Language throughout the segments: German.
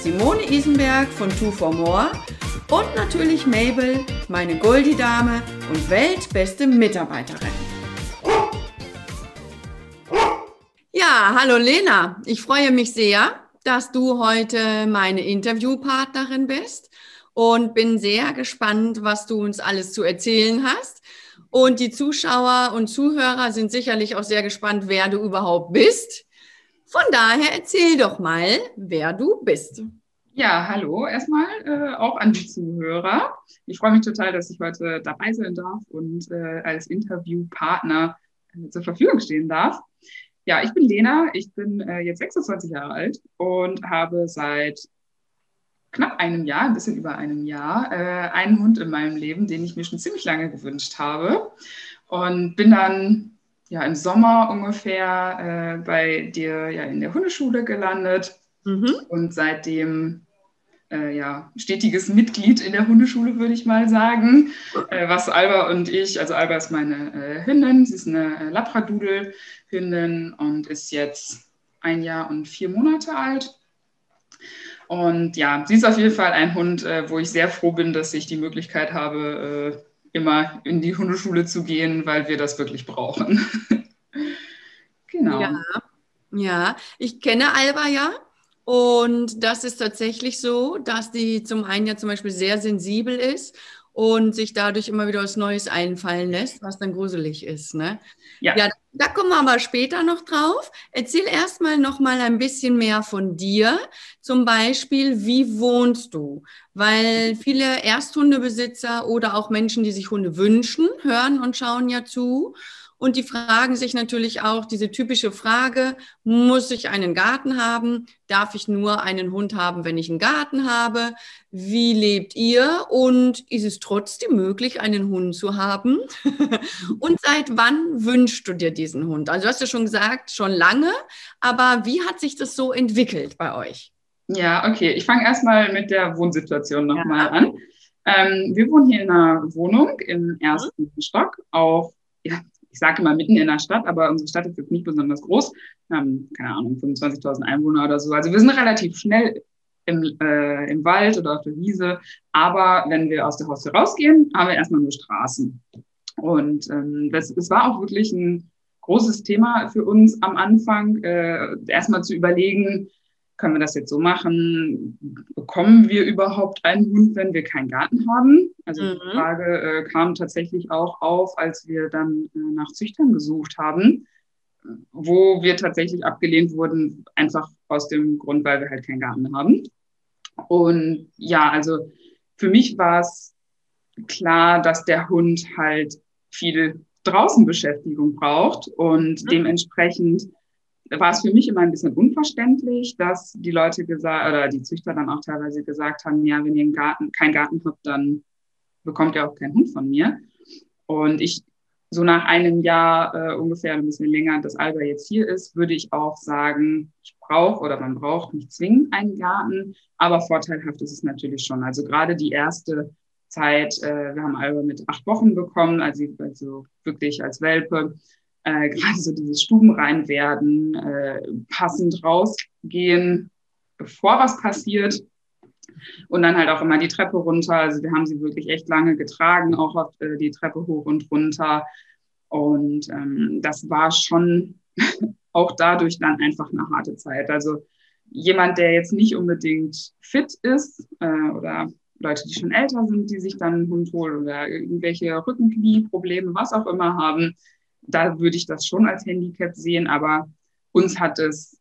Simone Isenberg von Two for More und natürlich Mabel, meine Goldie-Dame und weltbeste Mitarbeiterin. Ja, hallo Lena. Ich freue mich sehr, dass du heute meine Interviewpartnerin bist und bin sehr gespannt, was du uns alles zu erzählen hast. Und die Zuschauer und Zuhörer sind sicherlich auch sehr gespannt, wer du überhaupt bist. Von daher erzähl doch mal, wer du bist. Ja, hallo erstmal äh, auch an die Zuhörer. Ich freue mich total, dass ich heute dabei sein darf und äh, als Interviewpartner äh, zur Verfügung stehen darf. Ja, ich bin Lena, ich bin äh, jetzt 26 Jahre alt und habe seit knapp einem Jahr, ein bisschen über einem Jahr, äh, einen Hund in meinem Leben, den ich mir schon ziemlich lange gewünscht habe. Und bin dann ja im Sommer ungefähr äh, bei dir ja in der Hundeschule gelandet mhm. und seitdem äh, ja, stetiges Mitglied in der Hundeschule, würde ich mal sagen. Äh, was Alba und ich, also Alba ist meine äh, Hündin, sie ist eine äh, Labradudel-Hündin und ist jetzt ein Jahr und vier Monate alt. Und ja, sie ist auf jeden Fall ein Hund, äh, wo ich sehr froh bin, dass ich die Möglichkeit habe, äh, immer in die Hundeschule zu gehen, weil wir das wirklich brauchen. genau. Ja, ja, ich kenne Alba ja. Und das ist tatsächlich so, dass die zum einen ja zum Beispiel sehr sensibel ist und sich dadurch immer wieder was Neues einfallen lässt, was dann gruselig ist. Ne? Ja. ja, da kommen wir aber später noch drauf. Erzähl erstmal noch mal ein bisschen mehr von dir. Zum Beispiel, wie wohnst du? Weil viele Ersthundebesitzer oder auch Menschen, die sich Hunde wünschen, hören und schauen ja zu. Und die fragen sich natürlich auch diese typische Frage, muss ich einen Garten haben? Darf ich nur einen Hund haben, wenn ich einen Garten habe? Wie lebt ihr? Und ist es trotzdem möglich, einen Hund zu haben? Und seit wann wünschst du dir diesen Hund? Also du hast ja schon gesagt, schon lange, aber wie hat sich das so entwickelt bei euch? Ja, okay. Ich fange erstmal mit der Wohnsituation nochmal ja. an. Ähm, wir wohnen hier in einer Wohnung im ersten mhm. Stock auf ja, ich sage immer mitten in der Stadt, aber unsere Stadt ist jetzt nicht besonders groß. Haben, keine Ahnung, 25.000 Einwohner oder so. Also wir sind relativ schnell im, äh, im Wald oder auf der Wiese. Aber wenn wir aus der Haustür rausgehen, haben wir erstmal nur Straßen. Und ähm, das, war auch wirklich ein großes Thema für uns am Anfang, äh, erstmal zu überlegen, können wir das jetzt so machen? Bekommen wir überhaupt einen Hund, wenn wir keinen Garten haben? Also mhm. die Frage äh, kam tatsächlich auch auf, als wir dann äh, nach Züchtern gesucht haben, wo wir tatsächlich abgelehnt wurden, einfach aus dem Grund, weil wir halt keinen Garten haben. Und ja, also für mich war es klar, dass der Hund halt viel Draußenbeschäftigung braucht und mhm. dementsprechend war es für mich immer ein bisschen unverständlich, dass die Leute gesagt oder die Züchter dann auch teilweise gesagt haben, ja, wenn ihr einen Garten, keinen Garten habt, dann bekommt ihr auch keinen Hund von mir. Und ich so nach einem Jahr äh, ungefähr ein bisschen länger, dass Alba jetzt hier ist, würde ich auch sagen, ich brauche oder man braucht nicht zwingend einen Garten, aber vorteilhaft ist es natürlich schon. Also gerade die erste Zeit, äh, wir haben Alba mit acht Wochen bekommen, also, also wirklich als Welpe äh, gerade so dieses Stubenrein werden, äh, passend rausgehen, bevor was passiert. Und dann halt auch immer die Treppe runter. Also wir haben sie wirklich echt lange getragen, auch auf äh, die Treppe hoch und runter. Und ähm, das war schon auch dadurch dann einfach eine harte Zeit. Also jemand, der jetzt nicht unbedingt fit ist äh, oder Leute, die schon älter sind, die sich dann einen Hund holen oder irgendwelche Rückenknieprobleme, was auch immer haben, da würde ich das schon als Handicap sehen, aber uns hat es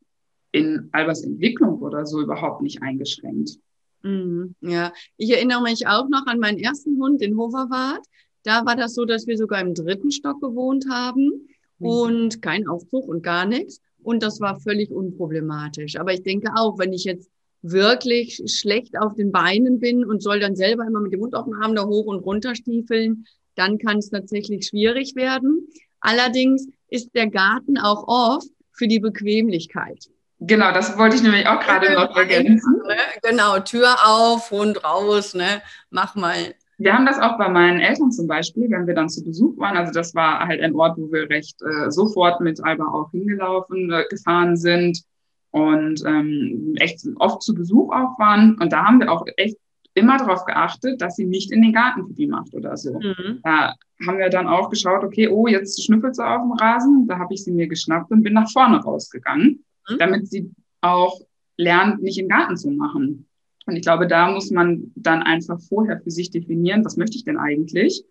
in Albers Entwicklung oder so überhaupt nicht eingeschränkt. Mhm, ja, ich erinnere mich auch noch an meinen ersten Hund, den Hoverwart. Da war das so, dass wir sogar im dritten Stock gewohnt haben mhm. und kein Aufzug und gar nichts. Und das war völlig unproblematisch. Aber ich denke auch, wenn ich jetzt wirklich schlecht auf den Beinen bin und soll dann selber immer mit dem Hund auf dem Arm da hoch und runter stiefeln, dann kann es tatsächlich schwierig werden. Allerdings ist der Garten auch oft für die Bequemlichkeit. Genau, das wollte ich nämlich auch gerade noch ergänzen. Ne? Genau, Tür auf, Hund raus, ne? Mach mal. Wir haben das auch bei meinen Eltern zum Beispiel, wenn wir dann zu Besuch waren. Also das war halt ein Ort, wo wir recht äh, sofort mit Alba auch hingelaufen, äh, gefahren sind und ähm, echt oft zu Besuch auch waren. Und da haben wir auch echt immer darauf geachtet, dass sie nicht in den Garten Pipi macht oder so. Mhm. Da haben wir dann auch geschaut, okay, oh, jetzt schnüffelt sie auf dem Rasen. Da habe ich sie mir geschnappt und bin nach vorne rausgegangen, mhm. damit sie auch lernt, nicht im Garten zu machen. Und ich glaube, da muss man dann einfach vorher für sich definieren, was möchte ich denn eigentlich?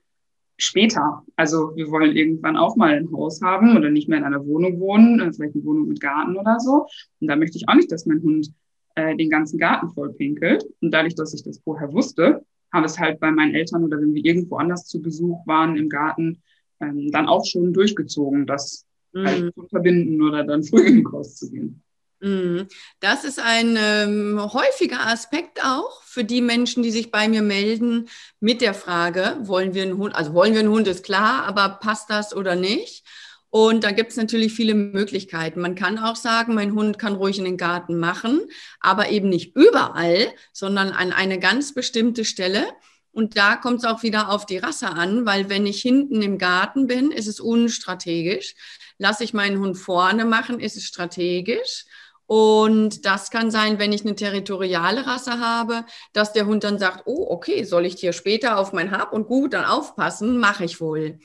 später. Also wir wollen irgendwann auch mal ein Haus haben oder nicht mehr in einer Wohnung wohnen, äh, vielleicht eine Wohnung mit Garten oder so. Und da möchte ich auch nicht, dass mein Hund äh, den ganzen Garten voll pinkelt. Und dadurch, dass ich das vorher wusste, habe es halt bei meinen Eltern oder wenn wir irgendwo anders zu Besuch waren im Garten, ähm, dann auch schon durchgezogen, das mhm. halt zu verbinden oder dann früh in den Kurs zu gehen. Mhm. Das ist ein ähm, häufiger Aspekt auch für die Menschen, die sich bei mir melden mit der Frage, wollen wir einen Hund, also wollen wir einen Hund, ist klar, aber passt das oder nicht? Und da gibt es natürlich viele Möglichkeiten. Man kann auch sagen, mein Hund kann ruhig in den Garten machen, aber eben nicht überall, sondern an eine ganz bestimmte Stelle. Und da kommt es auch wieder auf die Rasse an, weil wenn ich hinten im Garten bin, ist es unstrategisch. Lasse ich meinen Hund vorne machen, ist es strategisch. Und das kann sein, wenn ich eine territoriale Rasse habe, dass der Hund dann sagt, oh, okay, soll ich hier später auf mein Hab und Gut dann aufpassen? Mache ich wohl.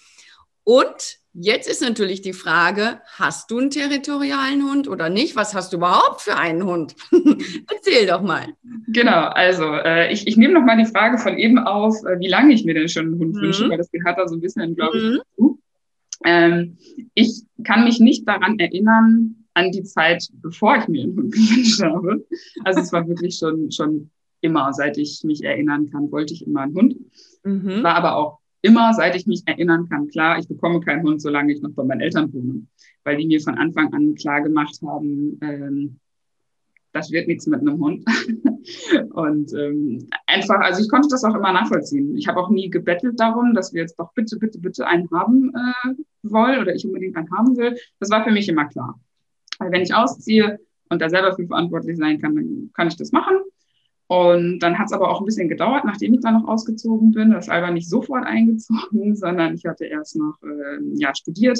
Und jetzt ist natürlich die Frage, hast du einen territorialen Hund oder nicht? Was hast du überhaupt für einen Hund? Erzähl doch mal. Genau, also äh, ich, ich nehme noch mal die Frage von eben auf, äh, wie lange ich mir denn schon einen Hund mhm. wünsche, weil das gehört da so ein bisschen, glaube ich, mhm. dazu. Ähm, ich kann mich nicht daran erinnern, an die Zeit, bevor ich mir einen Hund gewünscht habe. Also es war wirklich schon, schon immer, seit ich mich erinnern kann, wollte ich immer einen Hund. Mhm. War aber auch immer, seit ich mich erinnern kann, klar, ich bekomme keinen Hund, solange ich noch bei meinen Eltern wohne. Weil die mir von Anfang an klar gemacht haben, ähm, das wird nichts mit einem Hund. und ähm, einfach, also ich konnte das auch immer nachvollziehen. Ich habe auch nie gebettelt darum, dass wir jetzt doch bitte, bitte, bitte einen haben äh, wollen oder ich unbedingt einen haben will. Das war für mich immer klar. Weil wenn ich ausziehe und da selber für verantwortlich sein kann, dann kann ich das machen. Und dann hat es aber auch ein bisschen gedauert, nachdem ich dann noch ausgezogen bin. Das aber nicht sofort eingezogen, sondern ich hatte erst noch äh, ja, studiert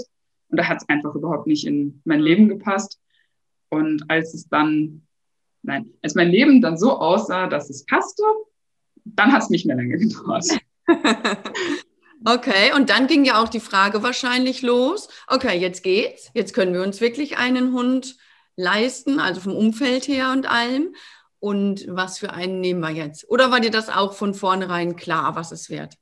und da hat es einfach überhaupt nicht in mein Leben gepasst. Und als es dann, nein, als mein Leben dann so aussah, dass es passte, dann hat es nicht mehr lange gedauert. Okay, und dann ging ja auch die Frage wahrscheinlich los. Okay, jetzt geht's. Jetzt können wir uns wirklich einen Hund leisten, also vom Umfeld her und allem. Und was für einen nehmen wir jetzt? Oder war dir das auch von vornherein klar, was es wird?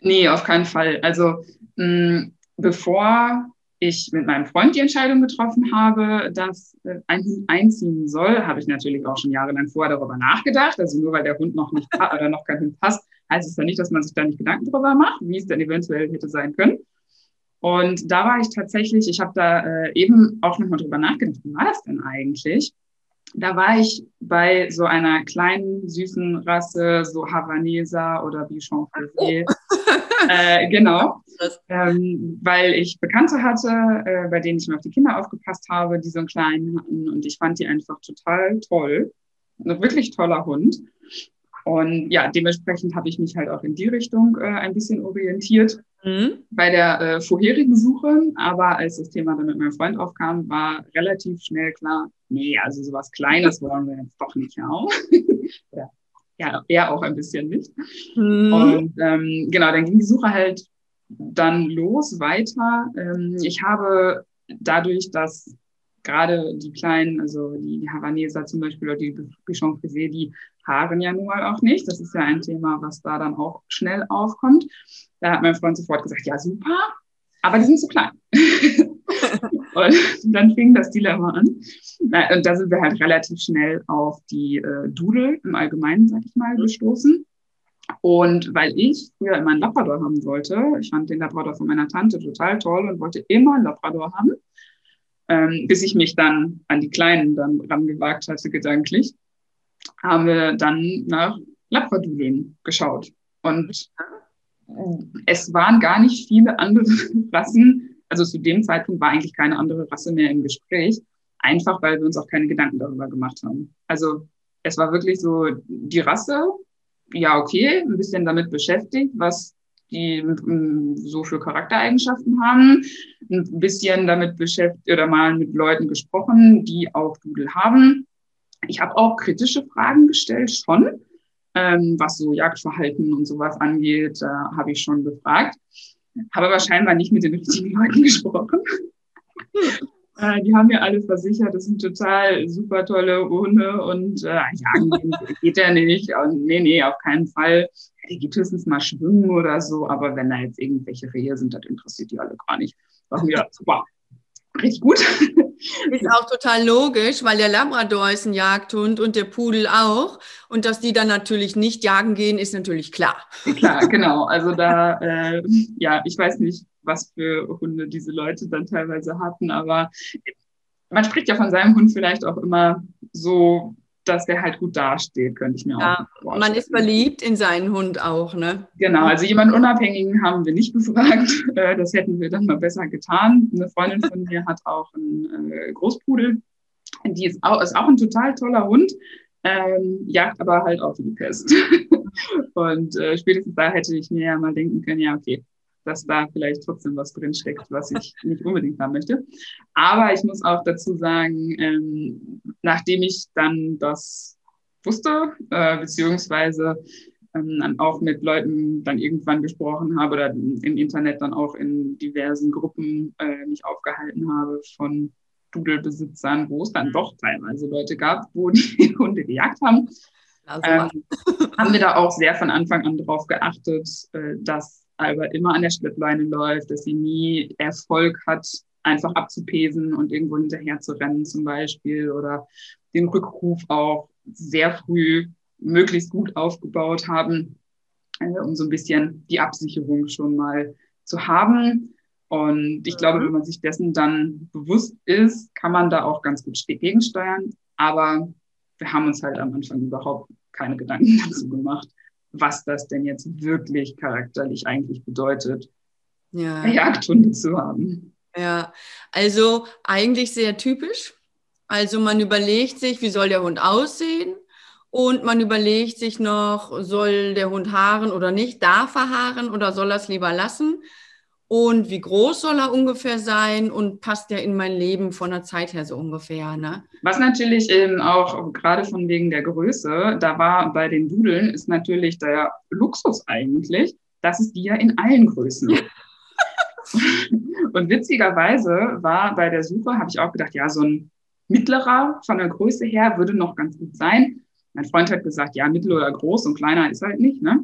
Nee, auf keinen Fall. Also mh, bevor ich mit meinem Freund die Entscheidung getroffen habe, dass äh, ein Hund einziehen soll, habe ich natürlich auch schon jahrelang vorher darüber nachgedacht. Also nur weil der Hund noch nicht oder noch kein Hund passt, heißt es ja nicht, dass man sich da nicht Gedanken drüber macht, wie es denn eventuell hätte sein können. Und da war ich tatsächlich, ich habe da äh, eben auch nochmal drüber nachgedacht, wie war das denn eigentlich? Da war ich bei so einer kleinen, süßen Rasse, so Havaneser oder Bichon Frisé. äh, genau. Ähm, weil ich Bekannte hatte, äh, bei denen ich mir auf die Kinder aufgepasst habe, die so einen kleinen hatten. Und ich fand die einfach total toll. Ein wirklich toller Hund. Und ja, dementsprechend habe ich mich halt auch in die Richtung äh, ein bisschen orientiert mhm. bei der äh, vorherigen Suche. Aber als das Thema dann mit meinem Freund aufkam, war relativ schnell klar, nee, also sowas Kleines wollen wir jetzt doch nicht auch. ja, ja, er auch ein bisschen nicht. Mhm. Und ähm, genau, dann ging die Suche halt dann los weiter. Ähm, ich habe dadurch, dass gerade die kleinen, also die Havaneser zum Beispiel oder die Bichon Frisé, die haaren ja nun mal auch nicht. Das ist ja ein Thema, was da dann auch schnell aufkommt. Da hat mein Freund sofort gesagt, ja super, aber die sind zu klein. und dann fing das Dilemma an. Und da sind wir halt relativ schnell auf die äh, Dudel im Allgemeinen, sag ich mal, gestoßen. Und weil ich früher immer einen Labrador haben wollte, ich fand den Labrador von meiner Tante total toll und wollte immer einen Labrador haben, ähm, bis ich mich dann an die Kleinen dann rangewagt hatte, gedanklich. haben wir dann nach Labradudeln geschaut. Und es waren gar nicht viele andere Rassen. Also zu dem Zeitpunkt war eigentlich keine andere Rasse mehr im Gespräch. Einfach weil wir uns auch keine Gedanken darüber gemacht haben. Also es war wirklich so die Rasse, ja, okay, ein bisschen damit beschäftigt, was die mm, so für Charaktereigenschaften haben, ein bisschen damit beschäftigt oder mal mit Leuten gesprochen, die auch Doodle haben. Ich habe auch kritische Fragen gestellt, schon, ähm, was so Jagdverhalten und sowas angeht, äh, habe ich schon gefragt. Habe aber scheinbar nicht mit den richtigen Leuten gesprochen. Äh, die haben mir alle versichert, das sind total super tolle Hunde und äh, jagen geht ja nicht. Und nee, nee, auf keinen Fall. Der geht höchstens mal schwimmen oder so, aber wenn da jetzt irgendwelche Rehe sind, das interessiert die alle gar nicht. Sagen wir, super, richtig gut. Ist auch total logisch, weil der Labrador ist ein Jagdhund und der Pudel auch. Und dass die dann natürlich nicht jagen gehen, ist natürlich klar. Klar, genau. Also da, äh, ja, ich weiß nicht, was für Hunde diese Leute dann teilweise hatten, aber man spricht ja von seinem Hund vielleicht auch immer so dass der halt gut dasteht, könnte ich mir ja, auch vorstellen. Man ist verliebt in seinen Hund auch, ne? Genau, also jemanden Unabhängigen haben wir nicht befragt. Äh, das hätten wir dann mal besser getan. Eine Freundin von mir hat auch einen äh, Großpudel. Die ist auch, ist auch ein total toller Hund, ähm, jagt aber halt auch die Pest. Und äh, spätestens da hätte ich mir ja mal denken können, ja, okay, dass da vielleicht trotzdem was drinsteckt, was ich nicht unbedingt haben möchte. Aber ich muss auch dazu sagen, ähm, nachdem ich dann das wusste, äh, beziehungsweise ähm, auch mit Leuten dann irgendwann gesprochen habe oder im Internet dann auch in diversen Gruppen äh, mich aufgehalten habe von Dudelbesitzern, wo es dann mhm. doch teilweise Leute gab, wo die Hunde gejagt haben. Also, ähm, haben wir da auch sehr von Anfang an darauf geachtet, äh, dass aber immer an der Schleppleine läuft, dass sie nie Erfolg hat, einfach abzupesen und irgendwo hinterher zu rennen zum Beispiel oder den Rückruf auch sehr früh möglichst gut aufgebaut haben, äh, um so ein bisschen die Absicherung schon mal zu haben. Und ich glaube, mhm. wenn man sich dessen dann bewusst ist, kann man da auch ganz gut gegensteuern. Aber wir haben uns halt am Anfang überhaupt keine Gedanken dazu gemacht was das denn jetzt wirklich charakterlich eigentlich bedeutet, ja. Jagdhunde zu haben. Ja, also eigentlich sehr typisch. Also man überlegt sich, wie soll der Hund aussehen? Und man überlegt sich noch, soll der Hund haaren oder nicht? Darf er haaren oder soll er es lieber lassen? Und wie groß soll er ungefähr sein und passt der in mein Leben von der Zeit her so ungefähr. Ne? Was natürlich eben auch gerade von wegen der Größe, da war bei den Dudeln, ist natürlich der Luxus eigentlich, dass es die ja in allen Größen gibt. und witzigerweise war bei der Suche, habe ich auch gedacht, ja, so ein mittlerer von der Größe her würde noch ganz gut sein. Mein Freund hat gesagt, ja, mittel oder groß und kleiner ist halt nicht. Ne?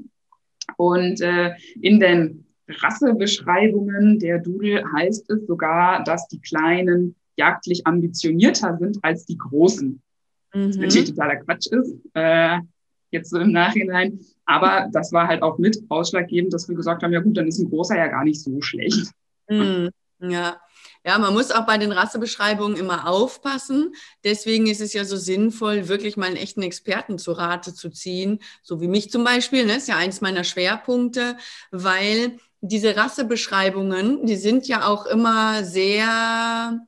Und äh, in den Rassebeschreibungen der Dudel heißt es sogar, dass die Kleinen jagdlich ambitionierter sind als die Großen. Mhm. Was natürlich totaler Quatsch ist, äh, jetzt so im Nachhinein. Aber das war halt auch mit ausschlaggebend, dass wir gesagt haben, ja gut, dann ist ein großer ja gar nicht so schlecht. Mhm. Ja. Ja, man muss auch bei den Rassebeschreibungen immer aufpassen. Deswegen ist es ja so sinnvoll, wirklich mal einen echten Experten zu Rate zu ziehen, so wie mich zum Beispiel. Das ne? ist ja eins meiner Schwerpunkte, weil diese Rassebeschreibungen, die sind ja auch immer sehr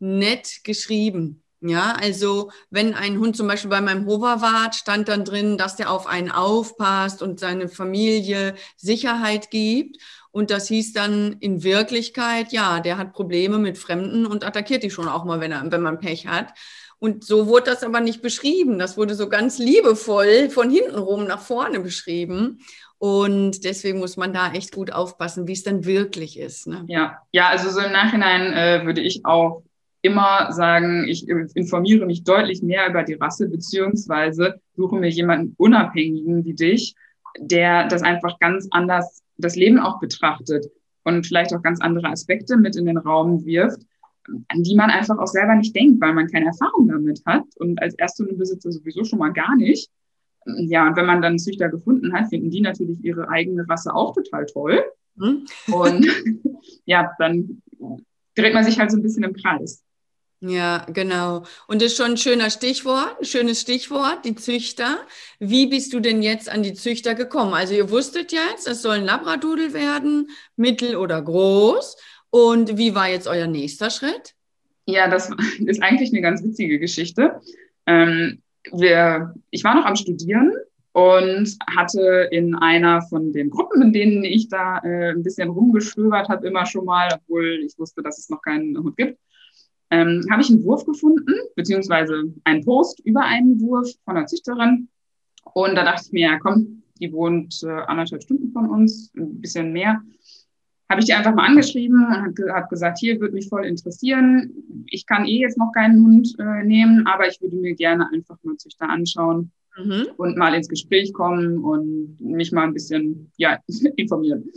nett geschrieben. Ja, also wenn ein Hund zum Beispiel bei meinem Hoverwart stand dann drin, dass der auf einen aufpasst und seine Familie Sicherheit gibt. Und das hieß dann in Wirklichkeit, ja, der hat Probleme mit Fremden und attackiert die schon auch mal, wenn, er, wenn man Pech hat. Und so wurde das aber nicht beschrieben. Das wurde so ganz liebevoll von hinten rum nach vorne beschrieben. Und deswegen muss man da echt gut aufpassen, wie es dann wirklich ist. Ne? Ja, ja, also so im Nachhinein äh, würde ich auch immer sagen, ich informiere mich deutlich mehr über die Rasse, beziehungsweise suche mir jemanden Unabhängigen wie dich, der das einfach ganz anders, das Leben auch betrachtet und vielleicht auch ganz andere Aspekte mit in den Raum wirft, an die man einfach auch selber nicht denkt, weil man keine Erfahrung damit hat und als Ersthundebesitzer sowieso schon mal gar nicht. Ja, und wenn man dann Züchter gefunden hat, finden die natürlich ihre eigene Rasse auch total toll. Mhm. Und ja, dann dreht man sich halt so ein bisschen im Kreis. Ja, genau. Und das ist schon ein schöner Stichwort, ein schönes Stichwort, die Züchter. Wie bist du denn jetzt an die Züchter gekommen? Also ihr wusstet jetzt, es soll ein Labradudel werden, mittel oder groß. Und wie war jetzt euer nächster Schritt? Ja, das ist eigentlich eine ganz witzige Geschichte. Ähm, wir, ich war noch am Studieren und hatte in einer von den Gruppen, in denen ich da äh, ein bisschen rumgestöbert habe, immer schon mal, obwohl ich wusste, dass es noch keinen Hund gibt, ähm, habe ich einen Wurf gefunden, beziehungsweise einen Post über einen Wurf von einer Züchterin. Und da dachte ich mir, ja komm, die wohnt äh, anderthalb Stunden von uns, ein bisschen mehr. Habe ich die einfach mal angeschrieben und habe hab gesagt, hier würde mich voll interessieren. Ich kann eh jetzt noch keinen Hund äh, nehmen, aber ich würde mir gerne einfach mal Züchter anschauen mhm. und mal ins Gespräch kommen und mich mal ein bisschen ja, informieren.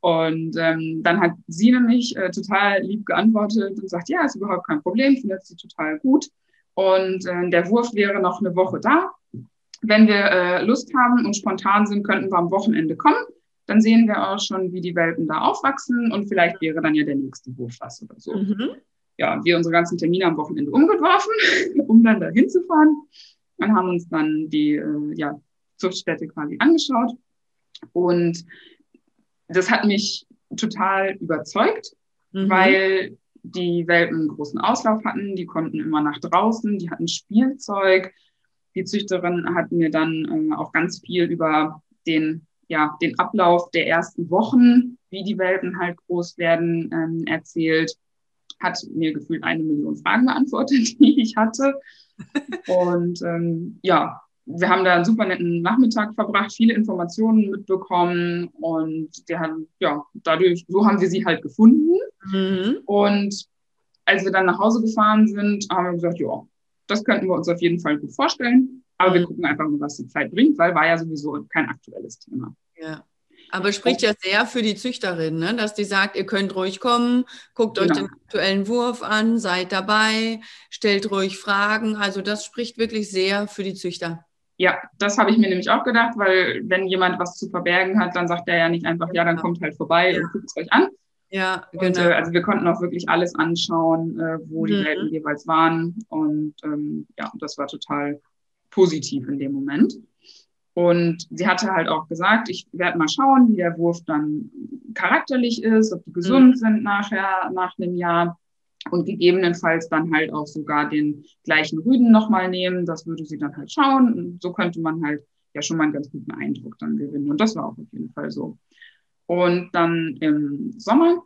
Und ähm, dann hat sie nämlich äh, total lieb geantwortet und sagt, ja, ist überhaupt kein Problem, findet sie total gut. Und äh, der Wurf wäre noch eine Woche da. Wenn wir äh, Lust haben und spontan sind, könnten wir am Wochenende kommen. Dann sehen wir auch schon, wie die Welpen da aufwachsen und vielleicht wäre dann ja der nächste Wurf was oder so. Mhm. Ja, wir unsere ganzen Termine am Wochenende umgeworfen, um dann da hinzufahren und haben uns dann die äh, ja, Zuchtstätte quasi angeschaut. Und das hat mich total überzeugt, mhm. weil die Welpen einen großen Auslauf hatten, die konnten immer nach draußen, die hatten Spielzeug. Die Züchterin hat mir dann äh, auch ganz viel über den, ja, den Ablauf der ersten Wochen, wie die Welpen halt groß werden, ähm, erzählt. Hat mir gefühlt eine Million Fragen beantwortet, die ich hatte. Und ähm, ja, wir haben da einen super netten Nachmittag verbracht, viele Informationen mitbekommen und die haben, ja, dadurch, so haben wir sie halt gefunden. Mhm. Und als wir dann nach Hause gefahren sind, haben wir gesagt, ja, das könnten wir uns auf jeden Fall gut vorstellen. Aber mhm. wir gucken einfach mal, was die Zeit bringt, weil war ja sowieso kein aktuelles Thema. Ja. Aber spricht ja sehr für die Züchterin, ne? dass die sagt, ihr könnt ruhig kommen, guckt genau. euch den aktuellen Wurf an, seid dabei, stellt ruhig Fragen. Also das spricht wirklich sehr für die Züchter. Ja, das habe ich mir nämlich auch gedacht, weil wenn jemand was zu verbergen hat, dann sagt er ja nicht einfach, ja, dann kommt halt vorbei ja. und guckt es euch an. Ja, genau. Und, äh, also wir konnten auch wirklich alles anschauen, äh, wo die mhm. Welten jeweils waren. Und ähm, ja, das war total positiv in dem Moment. Und sie hatte halt auch gesagt, ich werde mal schauen, wie der Wurf dann charakterlich ist, ob die gesund mhm. sind nachher, nach einem Jahr und gegebenenfalls dann halt auch sogar den gleichen Rüden nochmal nehmen. Das würde sie dann halt schauen. Und so könnte man halt ja schon mal einen ganz guten Eindruck dann gewinnen. Und das war auch auf jeden Fall so. Und dann im Sommer,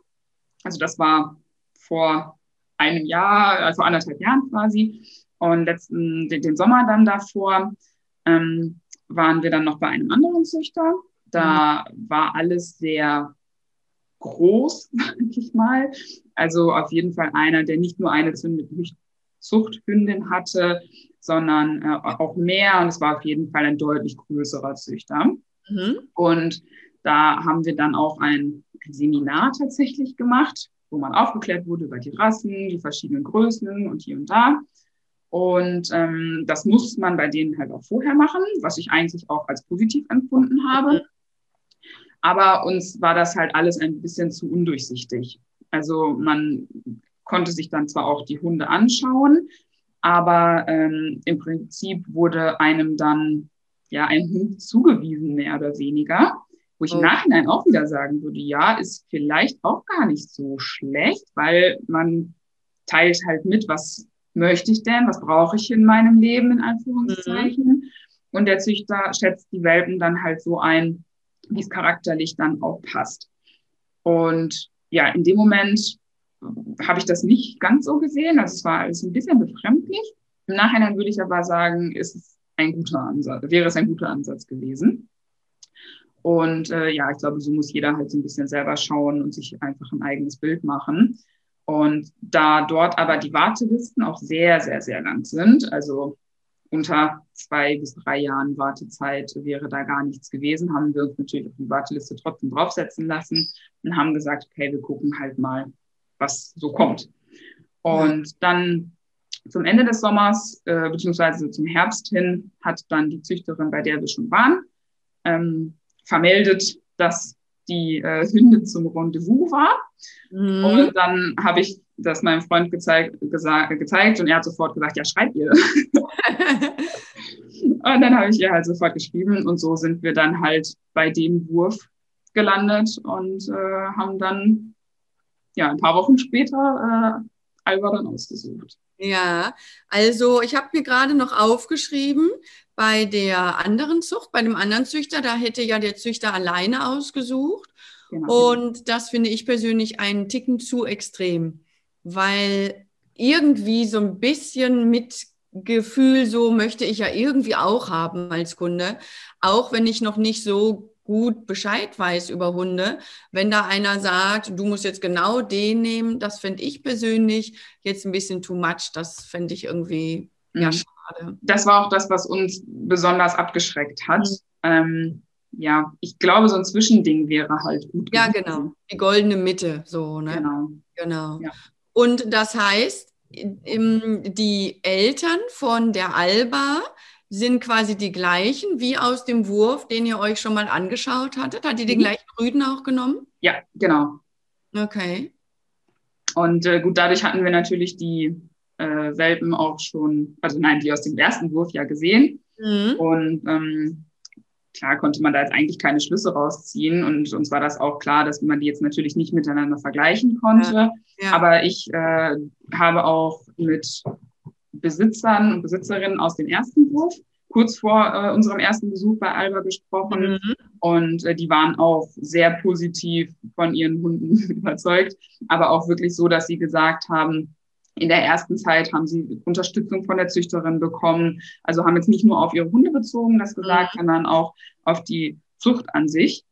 also das war vor einem Jahr, also anderthalb Jahren quasi, und letzten, den, den Sommer dann davor, ähm, waren wir dann noch bei einem anderen Züchter. Da mhm. war alles sehr groß, sag ich mal. Also auf jeden Fall einer, der nicht nur eine Zuchthündin hatte, sondern äh, auch mehr. Und es war auf jeden Fall ein deutlich größerer Züchter. Mhm. Und da haben wir dann auch ein Seminar tatsächlich gemacht, wo man aufgeklärt wurde über die Rassen, die verschiedenen Größen und hier und da. Und ähm, das muss man bei denen halt auch vorher machen, was ich eigentlich auch als positiv empfunden habe. Aber uns war das halt alles ein bisschen zu undurchsichtig. Also man konnte sich dann zwar auch die Hunde anschauen, aber ähm, im Prinzip wurde einem dann ja ein Hund zugewiesen, mehr oder weniger. Wo ich oh. im Nachhinein auch wieder sagen würde, ja, ist vielleicht auch gar nicht so schlecht, weil man teilt halt mit, was möchte ich denn, was brauche ich in meinem Leben, in Anführungszeichen. Mhm. Und der Züchter schätzt die Welpen dann halt so ein, wie es charakterlich dann auch passt. Und ja, in dem Moment habe ich das nicht ganz so gesehen. Also es war alles ein bisschen befremdlich. Im Nachhinein würde ich aber sagen, ist es ein guter Ansatz, wäre es ein guter Ansatz gewesen. Und äh, ja, ich glaube, so muss jeder halt so ein bisschen selber schauen und sich einfach ein eigenes Bild machen. Und da dort aber die Wartelisten auch sehr, sehr, sehr lang sind, also unter zwei bis drei Jahren Wartezeit wäre da gar nichts gewesen, haben wir uns natürlich auf die Warteliste trotzdem draufsetzen lassen und haben gesagt, okay, wir gucken halt mal, was so kommt. Und ja. dann zum Ende des Sommers, äh, beziehungsweise zum Herbst hin, hat dann die Züchterin, bei der wir schon waren, ähm, vermeldet, dass die äh, Hündin zum Rendezvous war. Mhm. Und dann habe ich das meinem Freund gezeigt, gezeigt und er hat sofort gesagt, ja, schreib ihr. und dann habe ich ihr halt sofort geschrieben und so sind wir dann halt bei dem Wurf gelandet und äh, haben dann ja ein paar Wochen später äh, Alba dann ausgesucht. Ja, also ich habe mir gerade noch aufgeschrieben, bei der anderen Zucht, bei dem anderen Züchter, da hätte ja der Züchter alleine ausgesucht. Genau. Und das finde ich persönlich einen Ticken zu extrem, weil irgendwie so ein bisschen mit Gefühl, so möchte ich ja irgendwie auch haben als Kunde, auch wenn ich noch nicht so gut Bescheid weiß über Hunde. Wenn da einer sagt, du musst jetzt genau den nehmen, das fände ich persönlich jetzt ein bisschen too much. Das fände ich irgendwie mhm. ja schade. Das war auch das, was uns besonders abgeschreckt hat. Mhm. Ähm, ja, ich glaube, so ein Zwischending wäre halt gut. Ja, gewesen. genau. Die goldene Mitte, so, ne? Genau. Genau. Ja. Und das heißt, die Eltern von der Alba sind quasi die gleichen wie aus dem Wurf, den ihr euch schon mal angeschaut hattet. Hat die die mhm. gleichen Rüden auch genommen? Ja, genau. Okay. Und äh, gut, dadurch hatten wir natürlich die äh, Welpen auch schon, also nein, die aus dem ersten Wurf ja gesehen. Mhm. Und ähm, klar konnte man da jetzt eigentlich keine Schlüsse rausziehen und uns war das auch klar, dass man die jetzt natürlich nicht miteinander vergleichen konnte. Ja, ja. Aber ich äh, habe auch mit Besitzern und Besitzerinnen aus dem ersten Wurf kurz vor äh, unserem ersten Besuch bei Alba gesprochen mhm. und äh, die waren auch sehr positiv von ihren Hunden überzeugt, aber auch wirklich so, dass sie gesagt haben, in der ersten Zeit haben sie Unterstützung von der Züchterin bekommen. Also haben jetzt nicht nur auf ihre Hunde bezogen das gesagt, mhm. sondern auch auf die Zucht an sich.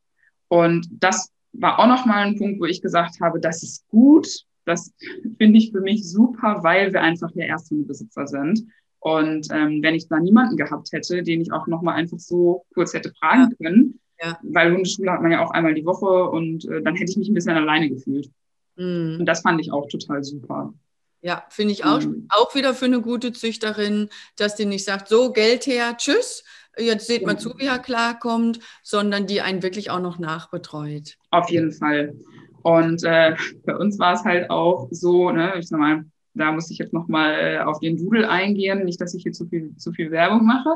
Und das war auch nochmal ein Punkt, wo ich gesagt habe, das ist gut. Das finde ich für mich super, weil wir einfach der Ersthundebesitzer sind. Und ähm, wenn ich da niemanden gehabt hätte, den ich auch nochmal einfach so kurz hätte fragen ja. können, ja. weil Hundeschule hat man ja auch einmal die Woche und äh, dann hätte ich mich ein bisschen alleine gefühlt. Mhm. Und das fand ich auch total super. Ja, finde ich auch, mhm. auch wieder für eine gute Züchterin, dass die nicht sagt, so Geld her, tschüss, jetzt seht mal zu, wie er klarkommt, sondern die einen wirklich auch noch nachbetreut. Auf jeden Fall. Und äh, bei uns war es halt auch so, ne, ich sag mal, da muss ich jetzt nochmal äh, auf den Doodle eingehen, nicht, dass ich hier zu viel, zu viel Werbung mache.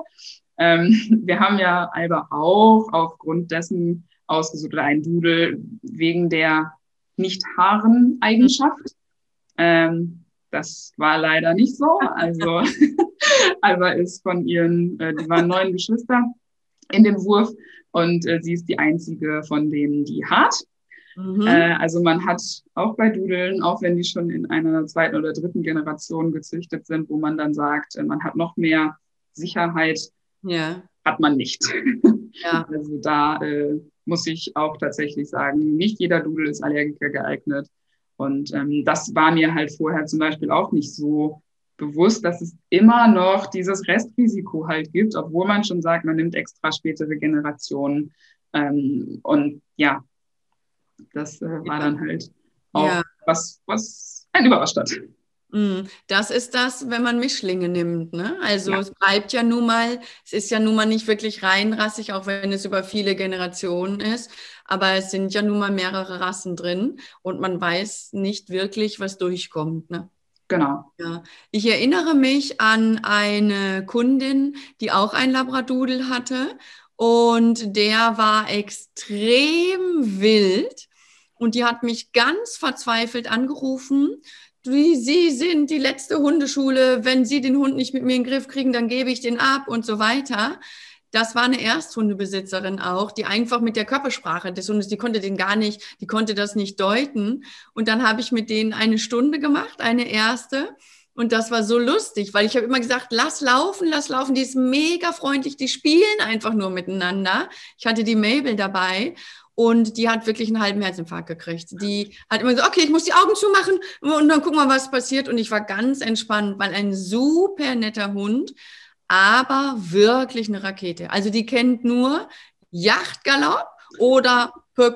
Ähm, wir haben ja Alba auch aufgrund dessen ausgesucht, oder ein Doodle wegen der Nicht-Haaren-Eigenschaft. Ähm, das war leider nicht so. Also Alba ist von ihren, äh, die waren neun Geschwister in dem Wurf und äh, sie ist die einzige von denen, die hat. Mhm. Äh, also man hat auch bei Dudeln, auch wenn die schon in einer zweiten oder dritten Generation gezüchtet sind, wo man dann sagt, äh, man hat noch mehr Sicherheit, ja. hat man nicht. Ja. Also da äh, muss ich auch tatsächlich sagen, nicht jeder Dudel ist Allergiker geeignet. Und ähm, das war mir halt vorher zum Beispiel auch nicht so bewusst, dass es immer noch dieses Restrisiko halt gibt, obwohl man schon sagt, man nimmt extra spätere Generationen. Ähm, und ja, das äh, war dann halt auch ja. was, was ein überrascht hat. Mm, das ist das, wenn man Mischlinge nimmt. Ne? Also ja. es bleibt ja nun mal, es ist ja nun mal nicht wirklich reinrassig, auch wenn es über viele Generationen ist. Aber es sind ja nun mal mehrere Rassen drin und man weiß nicht wirklich, was durchkommt. Ne? Genau. Ja. Ich erinnere mich an eine Kundin, die auch ein Labradudel hatte und der war extrem wild und die hat mich ganz verzweifelt angerufen Sie sind die letzte Hundeschule, wenn Sie den Hund nicht mit mir in den Griff kriegen, dann gebe ich den ab und so weiter. Das war eine Ersthundebesitzerin auch, die einfach mit der Körpersprache des Hundes, die konnte den gar nicht, die konnte das nicht deuten. Und dann habe ich mit denen eine Stunde gemacht, eine erste. Und das war so lustig, weil ich habe immer gesagt, lass laufen, lass laufen. Die ist mega freundlich, die spielen einfach nur miteinander. Ich hatte die Mabel dabei und die hat wirklich einen halben Herzinfarkt gekriegt. Die hat immer so, okay, ich muss die Augen zumachen und dann gucken wir, was passiert. Und ich war ganz entspannt, weil ein super netter Hund, aber wirklich eine Rakete. Also die kennt nur Yachtgalopp oder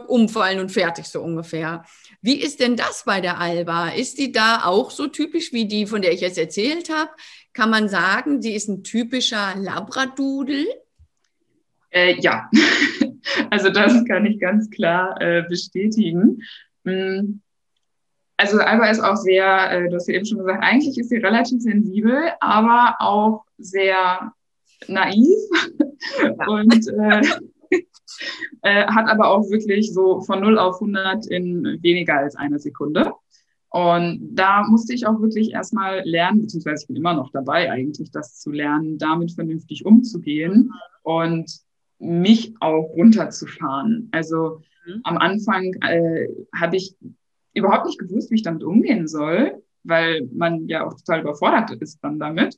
umfallen und fertig so ungefähr. Wie ist denn das bei der Alba? Ist die da auch so typisch wie die, von der ich jetzt erzählt habe? Kann man sagen, die ist ein typischer Labradudel? Äh, ja, also das kann ich ganz klar äh, bestätigen. Hm. Also Alba ist auch sehr, äh, du hast ja eben schon gesagt, eigentlich ist sie relativ sensibel, aber auch sehr naiv ja. und äh, äh, hat aber auch wirklich so von 0 auf 100 in weniger als einer Sekunde. Und da musste ich auch wirklich erstmal lernen, beziehungsweise ich bin immer noch dabei eigentlich, das zu lernen, damit vernünftig umzugehen und mich auch runterzufahren. Also mhm. am Anfang äh, habe ich überhaupt nicht gewusst, wie ich damit umgehen soll, weil man ja auch total überfordert ist dann damit.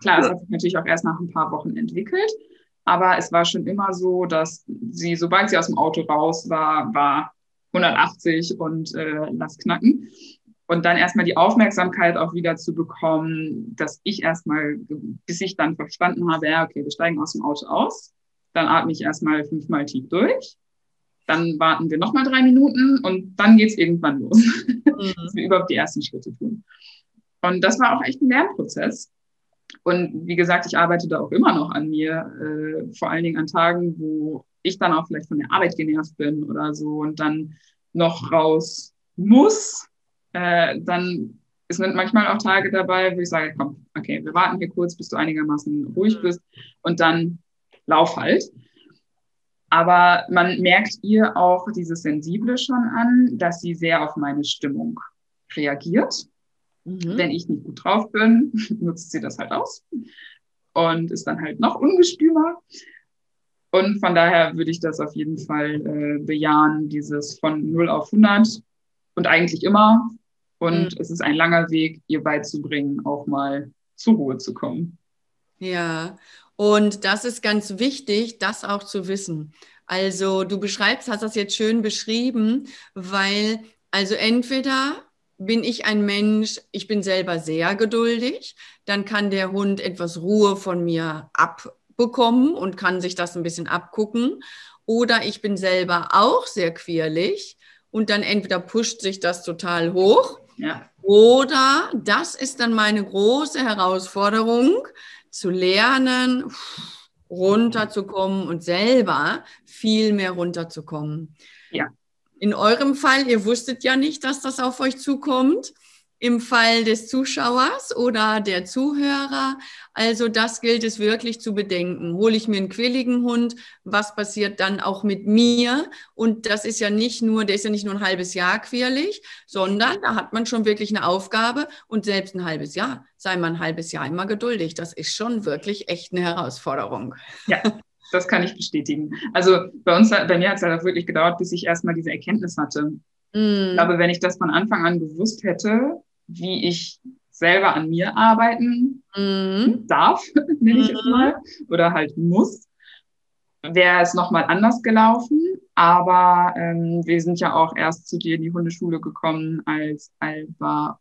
Klar, es hat sich natürlich auch erst nach ein paar Wochen entwickelt, aber es war schon immer so, dass sie, sobald sie aus dem Auto raus war, war 180 und äh, lass knacken. Und dann erstmal die Aufmerksamkeit auch wieder zu bekommen, dass ich erstmal, bis ich dann verstanden habe, ja, okay, wir steigen aus dem Auto aus, dann atme ich erstmal fünfmal tief durch, dann warten wir nochmal drei Minuten und dann geht's irgendwann los, mhm. dass wir überhaupt die ersten Schritte tun. Und das war auch echt ein Lernprozess. Und wie gesagt, ich arbeite da auch immer noch an mir, äh, vor allen Dingen an Tagen, wo ich dann auch vielleicht von der Arbeit genervt bin oder so und dann noch raus muss, äh, dann es sind manchmal auch Tage dabei, wo ich sage, komm, okay, wir warten hier kurz, bis du einigermaßen ruhig mhm. bist und dann lauf halt. Aber man merkt ihr auch dieses Sensible schon an, dass sie sehr auf meine Stimmung reagiert. Mhm. Wenn ich nicht gut drauf bin, nutzt sie das halt aus und ist dann halt noch ungestümer. Und von daher würde ich das auf jeden Fall äh, bejahen, dieses von 0 auf 100 und eigentlich immer. Und mhm. es ist ein langer Weg, ihr beizubringen, auch mal zur Ruhe zu kommen. Ja, und das ist ganz wichtig, das auch zu wissen. Also du beschreibst, hast das jetzt schön beschrieben, weil also entweder bin ich ein Mensch, ich bin selber sehr geduldig, dann kann der Hund etwas Ruhe von mir abbekommen und kann sich das ein bisschen abgucken. Oder ich bin selber auch sehr quirlig und dann entweder pusht sich das total hoch ja. oder das ist dann meine große Herausforderung, zu lernen, runterzukommen und selber viel mehr runterzukommen. Ja. In eurem Fall, ihr wusstet ja nicht, dass das auf euch zukommt. Im Fall des Zuschauers oder der Zuhörer, also das gilt es wirklich zu bedenken. Hole ich mir einen quilligen Hund, was passiert dann auch mit mir? Und das ist ja nicht nur, der ist ja nicht nur ein halbes Jahr quirlig, sondern da hat man schon wirklich eine Aufgabe und selbst ein halbes Jahr, sei man ein halbes Jahr immer geduldig. Das ist schon wirklich echt eine Herausforderung. Ja, das kann ich bestätigen. Also bei uns, bei mir hat es halt auch wirklich gedauert, bis ich erstmal diese Erkenntnis hatte. Mm. Ich glaube, wenn ich das von Anfang an gewusst hätte, wie ich selber an mir arbeiten mm. darf, nenne ich es mm. mal, oder halt muss, wäre es nochmal anders gelaufen. Aber ähm, wir sind ja auch erst zu dir in die Hundeschule gekommen, als Alba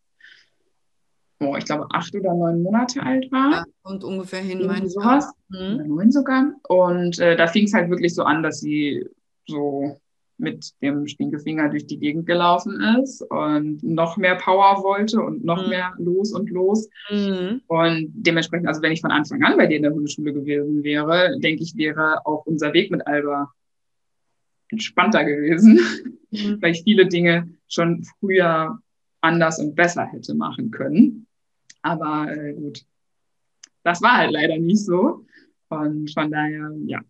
oh, ich glaube, acht oder neun Monate alt war. Ja, kommt ungefähr hin, meine ich. Sowas. Mhm. Neun sogar. Und äh, da fing es halt wirklich so an, dass sie so mit dem Stinkefinger durch die Gegend gelaufen ist und noch mehr Power wollte und noch mhm. mehr los und los. Mhm. Und dementsprechend, also wenn ich von Anfang an bei dir in der Hundeschule gewesen wäre, denke ich, wäre auch unser Weg mit Alba entspannter gewesen, mhm. weil ich viele Dinge schon früher anders und besser hätte machen können. Aber äh, gut, das war halt leider nicht so. Und von daher, ja,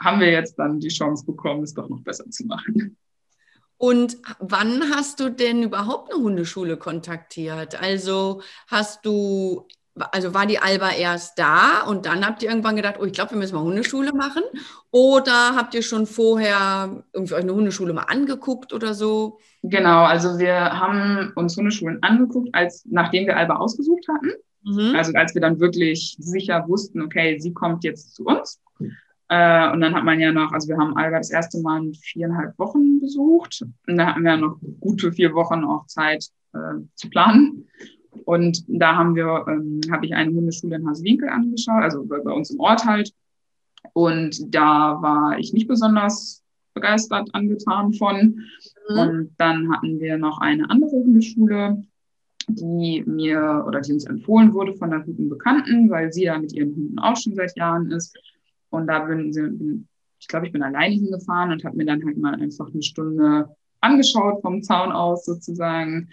haben wir jetzt dann die Chance bekommen, es doch noch besser zu machen. Und wann hast du denn überhaupt eine Hundeschule kontaktiert? Also hast du, also war die Alba erst da und dann habt ihr irgendwann gedacht, oh, ich glaube, wir müssen mal Hundeschule machen? Oder habt ihr schon vorher irgendwie euch eine Hundeschule mal angeguckt oder so? Genau, also wir haben uns Hundeschulen angeguckt, als nachdem wir Alba ausgesucht hatten. Mhm. Also als wir dann wirklich sicher wussten, okay, sie kommt jetzt zu uns. Äh, und dann hat man ja noch, also wir haben Alba das erste Mal in viereinhalb Wochen besucht. Und da hatten wir noch gute vier Wochen auch Zeit äh, zu planen. Und da haben wir, ähm, habe ich eine Hundeschule in Haswinkel angeschaut, also bei, bei uns im Ort halt. Und da war ich nicht besonders begeistert angetan von. Mhm. Und dann hatten wir noch eine andere Hundeschule, die mir oder die uns empfohlen wurde von einer guten Bekannten, weil sie da mit ihren Hunden auch schon seit Jahren ist. Und da bin, bin ich glaube, ich bin alleine hingefahren und habe mir dann halt mal einfach eine Stunde angeschaut vom Zaun aus sozusagen.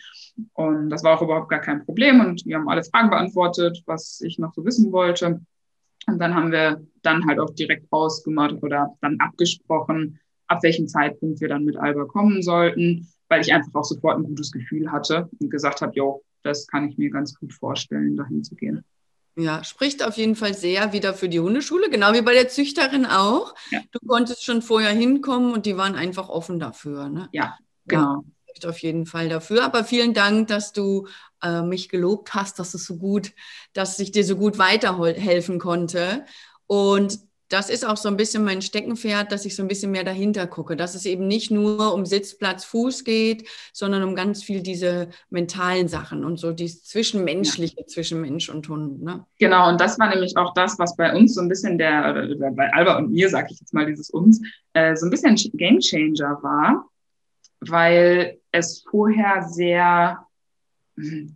Und das war auch überhaupt gar kein Problem. Und wir haben alle Fragen beantwortet, was ich noch so wissen wollte. Und dann haben wir dann halt auch direkt ausgemacht oder dann abgesprochen, ab welchem Zeitpunkt wir dann mit Alba kommen sollten, weil ich einfach auch sofort ein gutes Gefühl hatte und gesagt habe, jo, das kann ich mir ganz gut vorstellen, dahin zu gehen. Ja, spricht auf jeden Fall sehr wieder für die Hundeschule, genau wie bei der Züchterin auch. Ja. Du konntest schon vorher hinkommen und die waren einfach offen dafür. Ne? Ja, genau. Ja, spricht auf jeden Fall dafür. Aber vielen Dank, dass du äh, mich gelobt hast, dass es so gut, dass ich dir so gut weiterhelfen konnte. Und das ist auch so ein bisschen mein Steckenpferd, dass ich so ein bisschen mehr dahinter gucke, dass es eben nicht nur um Sitzplatz, Fuß geht, sondern um ganz viel diese mentalen Sachen und so dieses Zwischenmenschliche ja. zwischen Mensch und Hund. Ne? Genau, und das war nämlich auch das, was bei uns so ein bisschen der, oder bei Alba und mir, sage ich jetzt mal dieses uns, äh, so ein bisschen Game Changer war, weil es vorher sehr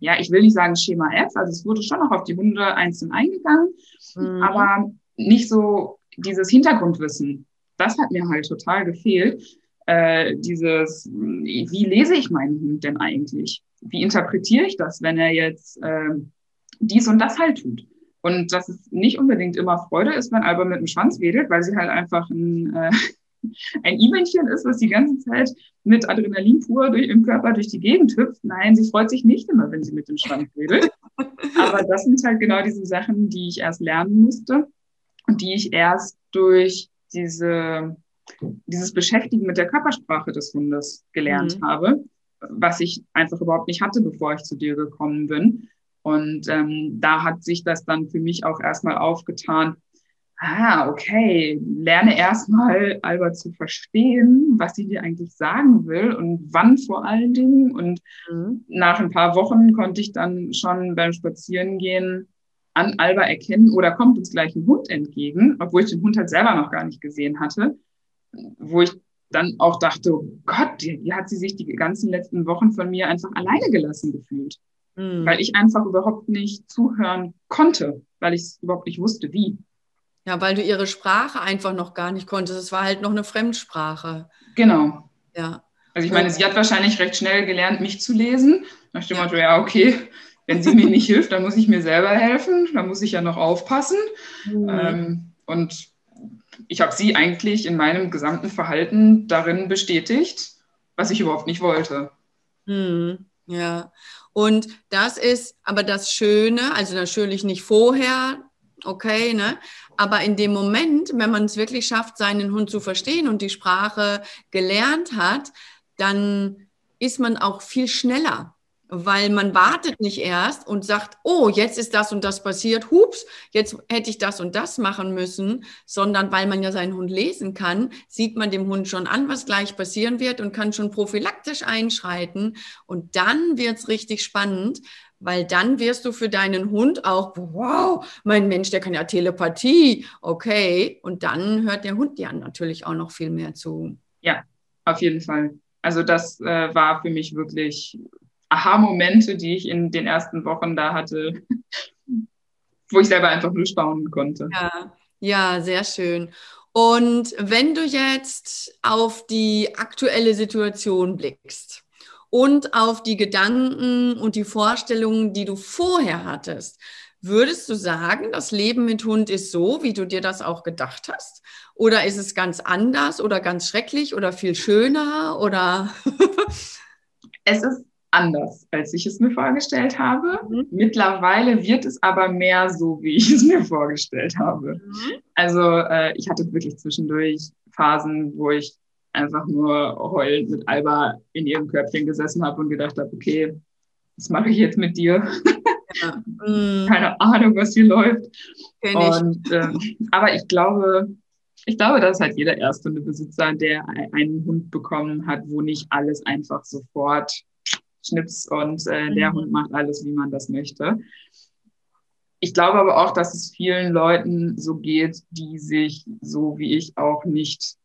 ja, ich will nicht sagen Schema F, also es wurde schon noch auf die Hunde einzeln eingegangen, mhm. aber nicht so dieses Hintergrundwissen, das hat mir halt total gefehlt. Äh, dieses, wie lese ich meinen Hund denn eigentlich? Wie interpretiere ich das, wenn er jetzt äh, dies und das halt tut? Und dass es nicht unbedingt immer Freude ist, wenn Alba mit dem Schwanz wedelt, weil sie halt einfach ein, äh, ein E-Männchen ist, was die ganze Zeit mit Adrenalin pur durch, im Körper durch die Gegend hüpft. Nein, sie freut sich nicht immer, wenn sie mit dem Schwanz wedelt. Aber das sind halt genau diese Sachen, die ich erst lernen musste die ich erst durch diese, dieses Beschäftigen mit der Körpersprache des Hundes gelernt mhm. habe, was ich einfach überhaupt nicht hatte, bevor ich zu dir gekommen bin. Und ähm, da hat sich das dann für mich auch erstmal aufgetan. Ah, okay, lerne erstmal Albert zu verstehen, was sie dir eigentlich sagen will und wann vor allen Dingen. Und mhm. nach ein paar Wochen konnte ich dann schon beim Spazierengehen an Alba erkennen oder kommt uns gleich ein Hund entgegen, obwohl ich den Hund halt selber noch gar nicht gesehen hatte, wo ich dann auch dachte, oh Gott, wie hat sie sich die ganzen letzten Wochen von mir einfach alleine gelassen gefühlt, mhm. weil ich einfach überhaupt nicht zuhören konnte, weil ich es überhaupt nicht wusste, wie. Ja, weil du ihre Sprache einfach noch gar nicht konntest. Es war halt noch eine Fremdsprache. Genau. Ja. Also ich meine, sie hat wahrscheinlich recht schnell gelernt, mich zu lesen. Nach dem Motto, ja, okay, wenn sie mir nicht hilft, dann muss ich mir selber helfen, dann muss ich ja noch aufpassen. Mhm. Ähm, und ich habe sie eigentlich in meinem gesamten Verhalten darin bestätigt, was ich überhaupt nicht wollte. Mhm. Ja, und das ist aber das Schöne, also natürlich nicht vorher, okay, ne? Aber in dem Moment, wenn man es wirklich schafft, seinen Hund zu verstehen und die Sprache gelernt hat, dann ist man auch viel schneller weil man wartet nicht erst und sagt, oh, jetzt ist das und das passiert, hups, jetzt hätte ich das und das machen müssen, sondern weil man ja seinen Hund lesen kann, sieht man dem Hund schon an, was gleich passieren wird und kann schon prophylaktisch einschreiten. Und dann wird's richtig spannend, weil dann wirst du für deinen Hund auch, wow, mein Mensch, der kann ja Telepathie, okay. Und dann hört der Hund dir natürlich auch noch viel mehr zu. Ja, auf jeden Fall. Also das äh, war für mich wirklich Aha-Momente, die ich in den ersten Wochen da hatte, wo ich selber einfach nur staunen konnte. Ja, ja, sehr schön. Und wenn du jetzt auf die aktuelle Situation blickst und auf die Gedanken und die Vorstellungen, die du vorher hattest, würdest du sagen, das Leben mit Hund ist so, wie du dir das auch gedacht hast? Oder ist es ganz anders oder ganz schrecklich oder viel schöner oder? es ist anders, als ich es mir vorgestellt habe. Mhm. Mittlerweile wird es aber mehr so, wie ich es mir vorgestellt habe. Mhm. Also äh, ich hatte wirklich zwischendurch Phasen, wo ich einfach nur heulend mit Alba in ihrem Körbchen gesessen habe und gedacht habe, okay, was mache ich jetzt mit dir? Ja. Mhm. Keine Ahnung, was hier läuft. Und, äh, aber ich glaube, ich glaube, das hat jeder erste Besitzer, der einen Hund bekommen hat, wo nicht alles einfach sofort Schnips und äh, der mhm. Hund macht alles, wie man das möchte. Ich glaube aber auch, dass es vielen Leuten so geht, die sich so wie ich auch nicht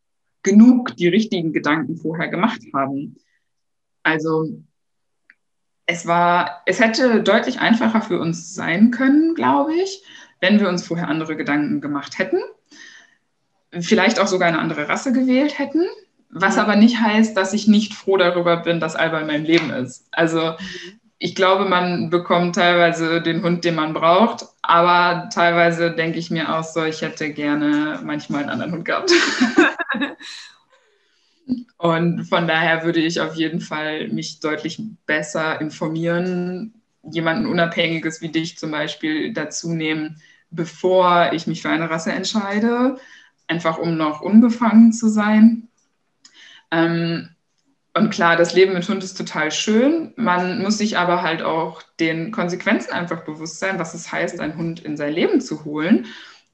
genug die richtigen Gedanken vorher gemacht haben. Also es war, es hätte deutlich einfacher für uns sein können, glaube ich, wenn wir uns vorher andere Gedanken gemacht hätten. Vielleicht auch sogar eine andere Rasse gewählt hätten, Was aber nicht heißt, dass ich nicht froh darüber bin, dass Alba in meinem Leben ist. Also ich glaube, man bekommt teilweise den Hund, den man braucht, aber teilweise denke ich mir auch so, ich hätte gerne manchmal einen anderen Hund gehabt. Und von daher würde ich auf jeden Fall mich deutlich besser informieren, jemanden Unabhängiges wie dich zum Beispiel dazu nehmen, bevor ich mich für eine Rasse entscheide, einfach um noch unbefangen zu sein. Ähm, und klar, das Leben mit Hund ist total schön. Man muss sich aber halt auch den Konsequenzen einfach bewusst sein, was es heißt, einen Hund in sein Leben zu holen.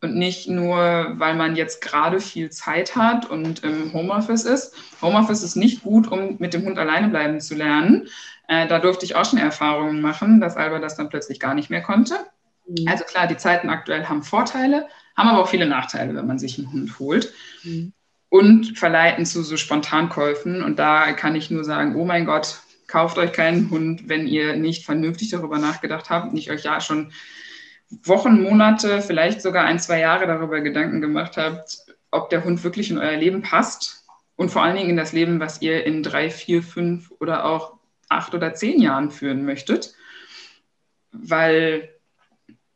Und nicht nur, weil man jetzt gerade viel Zeit hat und im Homeoffice ist. Homeoffice ist nicht gut, um mit dem Hund alleine bleiben zu lernen. Äh, da durfte ich auch schon Erfahrungen machen, dass Alba das dann plötzlich gar nicht mehr konnte. Mhm. Also klar, die Zeiten aktuell haben Vorteile, haben aber auch viele Nachteile, wenn man sich einen Hund holt. Mhm und verleiten zu so Spontankäufen. Und da kann ich nur sagen, oh mein Gott, kauft euch keinen Hund, wenn ihr nicht vernünftig darüber nachgedacht habt, nicht euch ja schon Wochen, Monate, vielleicht sogar ein, zwei Jahre darüber Gedanken gemacht habt, ob der Hund wirklich in euer Leben passt und vor allen Dingen in das Leben, was ihr in drei, vier, fünf oder auch acht oder zehn Jahren führen möchtet. Weil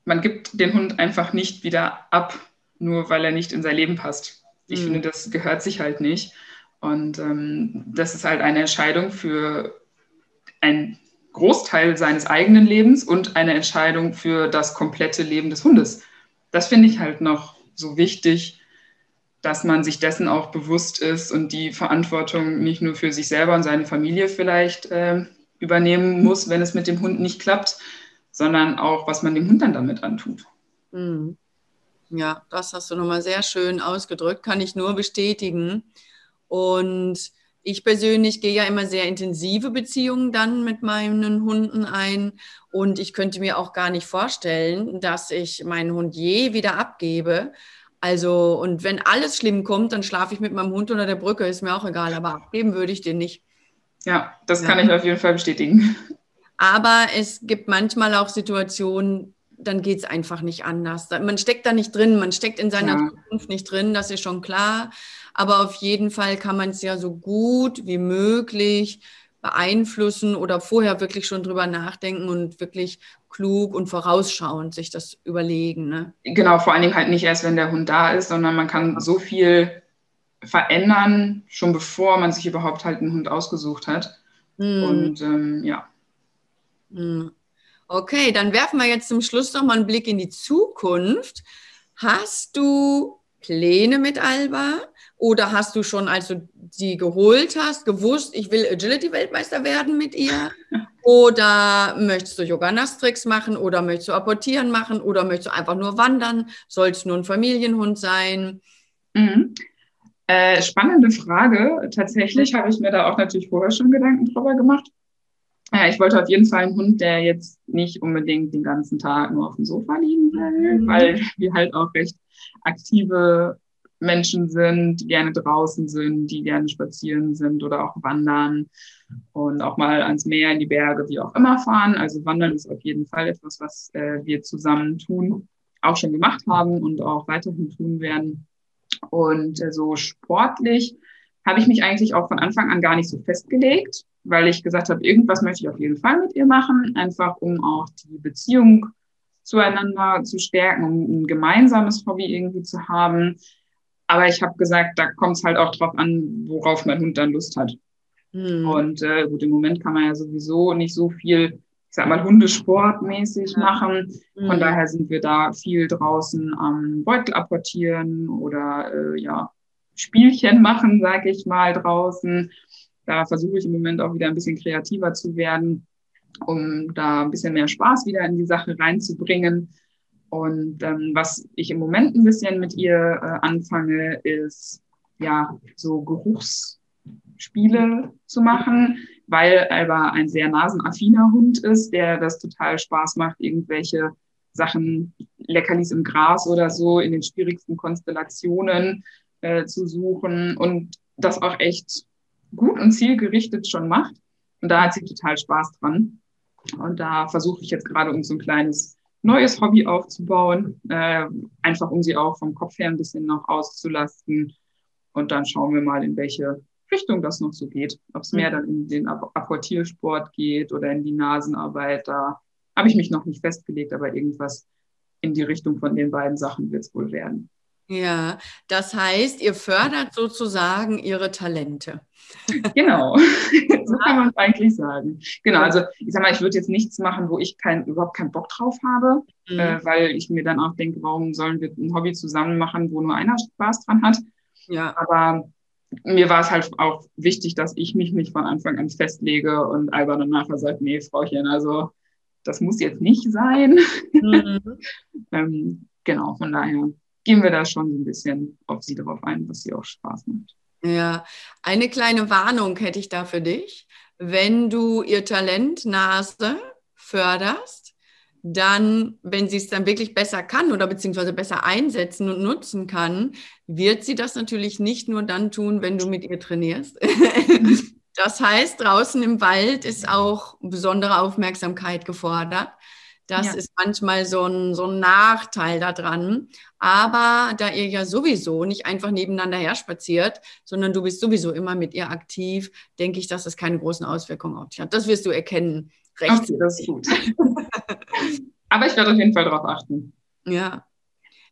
man gibt den Hund einfach nicht wieder ab, nur weil er nicht in sein Leben passt. Ich mhm. finde, das gehört sich halt nicht. Und ähm, das ist halt eine Entscheidung für einen Großteil seines eigenen Lebens und eine Entscheidung für das komplette Leben des Hundes. Das finde ich halt noch so wichtig, dass man sich dessen auch bewusst ist und die Verantwortung nicht nur für sich selber und seine Familie vielleicht äh, übernehmen muss, wenn es mit dem Hund nicht klappt, sondern auch, was man dem Hund dann damit antut. Mhm. Ja, das hast du nochmal sehr schön ausgedrückt, kann ich nur bestätigen. Und ich persönlich gehe ja immer sehr intensive Beziehungen dann mit meinen Hunden ein. Und ich könnte mir auch gar nicht vorstellen, dass ich meinen Hund je wieder abgebe. Also, und wenn alles schlimm kommt, dann schlafe ich mit meinem Hund unter der Brücke, ist mir auch egal, aber abgeben würde ich den nicht. Ja, das kann ja. ich auf jeden Fall bestätigen. Aber es gibt manchmal auch Situationen, dann geht es einfach nicht anders. Man steckt da nicht drin, man steckt in seiner ja. Zukunft nicht drin, das ist schon klar. Aber auf jeden Fall kann man es ja so gut wie möglich beeinflussen oder vorher wirklich schon drüber nachdenken und wirklich klug und vorausschauend sich das überlegen. Ne? Genau, vor allen Dingen halt nicht erst, wenn der Hund da ist, sondern man kann so viel verändern, schon bevor man sich überhaupt halt einen Hund ausgesucht hat. Hm. Und ähm, ja. Hm. Okay, dann werfen wir jetzt zum Schluss noch mal einen Blick in die Zukunft. Hast du Pläne mit Alba? Oder hast du schon, als du sie geholt hast, gewusst, ich will Agility-Weltmeister werden mit ihr? Oder möchtest du Yoga-Nastrix machen? Oder möchtest du apportieren machen? Oder möchtest du einfach nur wandern? Soll es nur ein Familienhund sein? Mhm. Äh, spannende Frage. Tatsächlich habe ich mir da auch natürlich vorher schon Gedanken drüber gemacht. Ja, ich wollte auf jeden Fall einen Hund, der jetzt nicht unbedingt den ganzen Tag nur auf dem Sofa liegen will, mhm. weil wir halt auch recht aktive Menschen sind, die gerne draußen sind, die gerne spazieren sind oder auch wandern und auch mal ans Meer, in die Berge, wie auch immer fahren. Also Wandern ist auf jeden Fall etwas, was äh, wir zusammen tun, auch schon gemacht haben und auch weiterhin tun werden. Und äh, so sportlich habe ich mich eigentlich auch von Anfang an gar nicht so festgelegt weil ich gesagt habe, irgendwas möchte ich auf jeden Fall mit ihr machen, einfach um auch die Beziehung zueinander zu stärken, um ein gemeinsames Hobby irgendwie zu haben. Aber ich habe gesagt, da kommt es halt auch drauf an, worauf mein Hund dann Lust hat. Mhm. Und äh, gut, im Moment kann man ja sowieso nicht so viel, ich sag mal, Hundesportmäßig ja. machen. Von mhm. daher sind wir da viel draußen am Beutel apportieren oder äh, ja, Spielchen machen, sage ich mal, draußen. Da versuche ich im Moment auch wieder ein bisschen kreativer zu werden, um da ein bisschen mehr Spaß wieder in die Sache reinzubringen. Und ähm, was ich im Moment ein bisschen mit ihr äh, anfange, ist ja so Geruchsspiele zu machen, weil Alba ein sehr nasenaffiner Hund ist, der das total Spaß macht, irgendwelche Sachen, Leckerlis im Gras oder so in den schwierigsten Konstellationen äh, zu suchen und das auch echt gut und zielgerichtet schon macht. Und da hat sie total Spaß dran. Und da versuche ich jetzt gerade, uns so ein kleines neues Hobby aufzubauen, äh, einfach um sie auch vom Kopf her ein bisschen noch auszulasten. Und dann schauen wir mal, in welche Richtung das noch so geht. Ob es mehr mhm. dann in den Apportiersport geht oder in die Nasenarbeit, da habe ich mich noch nicht festgelegt, aber irgendwas in die Richtung von den beiden Sachen wird es wohl werden. Ja, das heißt, ihr fördert sozusagen ihre Talente. Genau, so kann man es eigentlich sagen. Genau, also ich sag mal, ich würde jetzt nichts machen, wo ich kein, überhaupt keinen Bock drauf habe, mhm. äh, weil ich mir dann auch denke, warum sollen wir ein Hobby zusammen machen, wo nur einer Spaß dran hat. Ja. Aber mir war es halt auch wichtig, dass ich mich nicht von Anfang an festlege und Alba dann nachher sagt, nee, Frauchen, also das muss jetzt nicht sein. Mhm. ähm, genau, von daher gehen wir da schon ein bisschen auf sie darauf ein, was sie auch Spaß macht. Ja, eine kleine Warnung hätte ich da für dich. Wenn du ihr Talent Nase förderst, dann, wenn sie es dann wirklich besser kann oder beziehungsweise besser einsetzen und nutzen kann, wird sie das natürlich nicht nur dann tun, wenn du mit ihr trainierst. das heißt, draußen im Wald ist auch besondere Aufmerksamkeit gefordert. Das ja. ist manchmal so ein, so ein Nachteil daran. Aber da ihr ja sowieso nicht einfach nebeneinander her spaziert, sondern du bist sowieso immer mit ihr aktiv, denke ich, dass das keine großen Auswirkungen auf dich hat. Das wirst du erkennen. Recht. Okay, das ist gut. Aber ich werde auf jeden Fall darauf achten. Ja.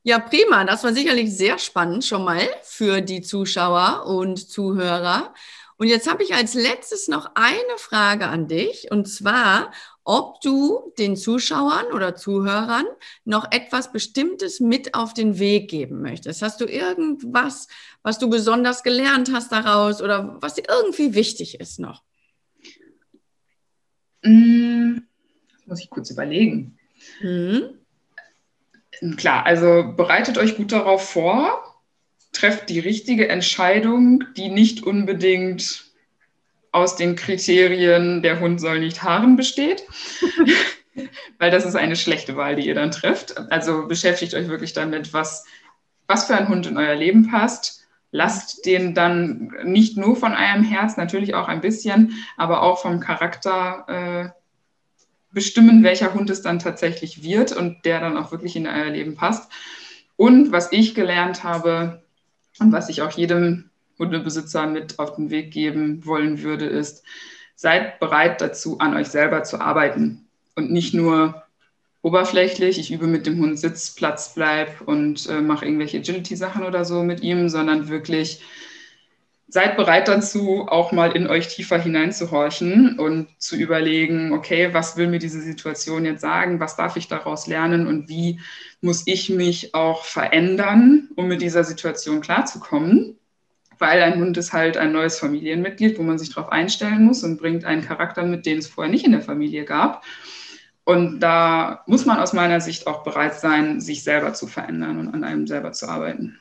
Ja, prima. Das war sicherlich sehr spannend schon mal für die Zuschauer und Zuhörer. Und jetzt habe ich als letztes noch eine Frage an dich, und zwar, ob du den Zuschauern oder Zuhörern noch etwas Bestimmtes mit auf den Weg geben möchtest. Hast du irgendwas, was du besonders gelernt hast daraus oder was dir irgendwie wichtig ist noch? Hm, muss ich kurz überlegen. Mhm. Klar, also bereitet euch gut darauf vor, trefft die richtige Entscheidung, die nicht unbedingt aus den Kriterien, der Hund soll nicht haaren besteht. Weil das ist eine schlechte Wahl, die ihr dann trefft. Also beschäftigt euch wirklich damit, was, was für ein Hund in euer Leben passt. Lasst den dann nicht nur von eurem Herz, natürlich auch ein bisschen, aber auch vom Charakter äh, bestimmen, welcher Hund es dann tatsächlich wird und der dann auch wirklich in euer Leben passt. Und was ich gelernt habe, und was ich auch jedem Hundebesitzer mit auf den Weg geben wollen würde, ist, seid bereit dazu, an euch selber zu arbeiten. Und nicht nur oberflächlich, ich übe mit dem Hund Sitz, Platz, bleib und äh, mache irgendwelche Agility-Sachen oder so mit ihm, sondern wirklich seid bereit dazu, auch mal in euch tiefer hineinzuhorchen und zu überlegen, okay, was will mir diese Situation jetzt sagen, was darf ich daraus lernen? Und wie muss ich mich auch verändern, um mit dieser Situation klarzukommen. Weil ein Hund ist halt ein neues Familienmitglied, wo man sich darauf einstellen muss und bringt einen Charakter mit, den es vorher nicht in der Familie gab. Und da muss man aus meiner Sicht auch bereit sein, sich selber zu verändern und an einem selber zu arbeiten.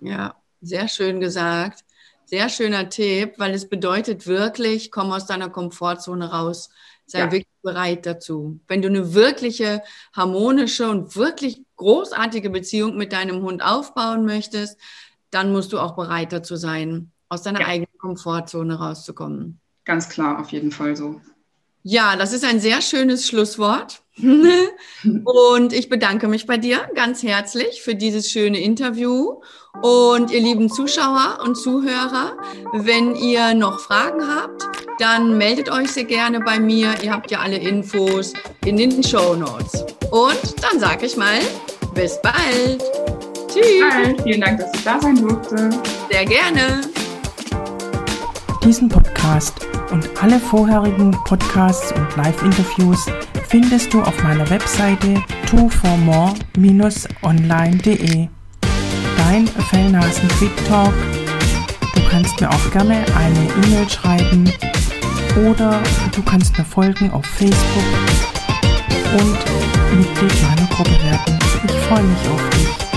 Ja, sehr schön gesagt. Sehr schöner Tipp, weil es bedeutet wirklich, komm aus deiner Komfortzone raus. Sei ja. wirklich bereit dazu. Wenn du eine wirkliche harmonische und wirklich großartige Beziehung mit deinem Hund aufbauen möchtest, dann musst du auch bereit dazu sein, aus deiner ja. eigenen Komfortzone rauszukommen. Ganz klar, auf jeden Fall so. Ja, das ist ein sehr schönes Schlusswort. und ich bedanke mich bei dir ganz herzlich für dieses schöne Interview. Und ihr lieben Zuschauer und Zuhörer, wenn ihr noch Fragen habt, dann meldet euch sehr gerne bei mir. Ihr habt ja alle Infos in den Show Notes. Und dann sage ich mal, bis bald. Tschüss. Vielen Dank, dass ich da sein durfte. Sehr gerne. Diesen Podcast und alle vorherigen Podcasts und Live-Interviews findest du auf meiner Webseite twoformore-online.de. Dein Fellnasen Quick Talk. Du kannst mir auch gerne eine E-Mail schreiben oder du kannst mir folgen auf Facebook und Mitglied meiner Gruppe werden. Ich freue mich auf dich.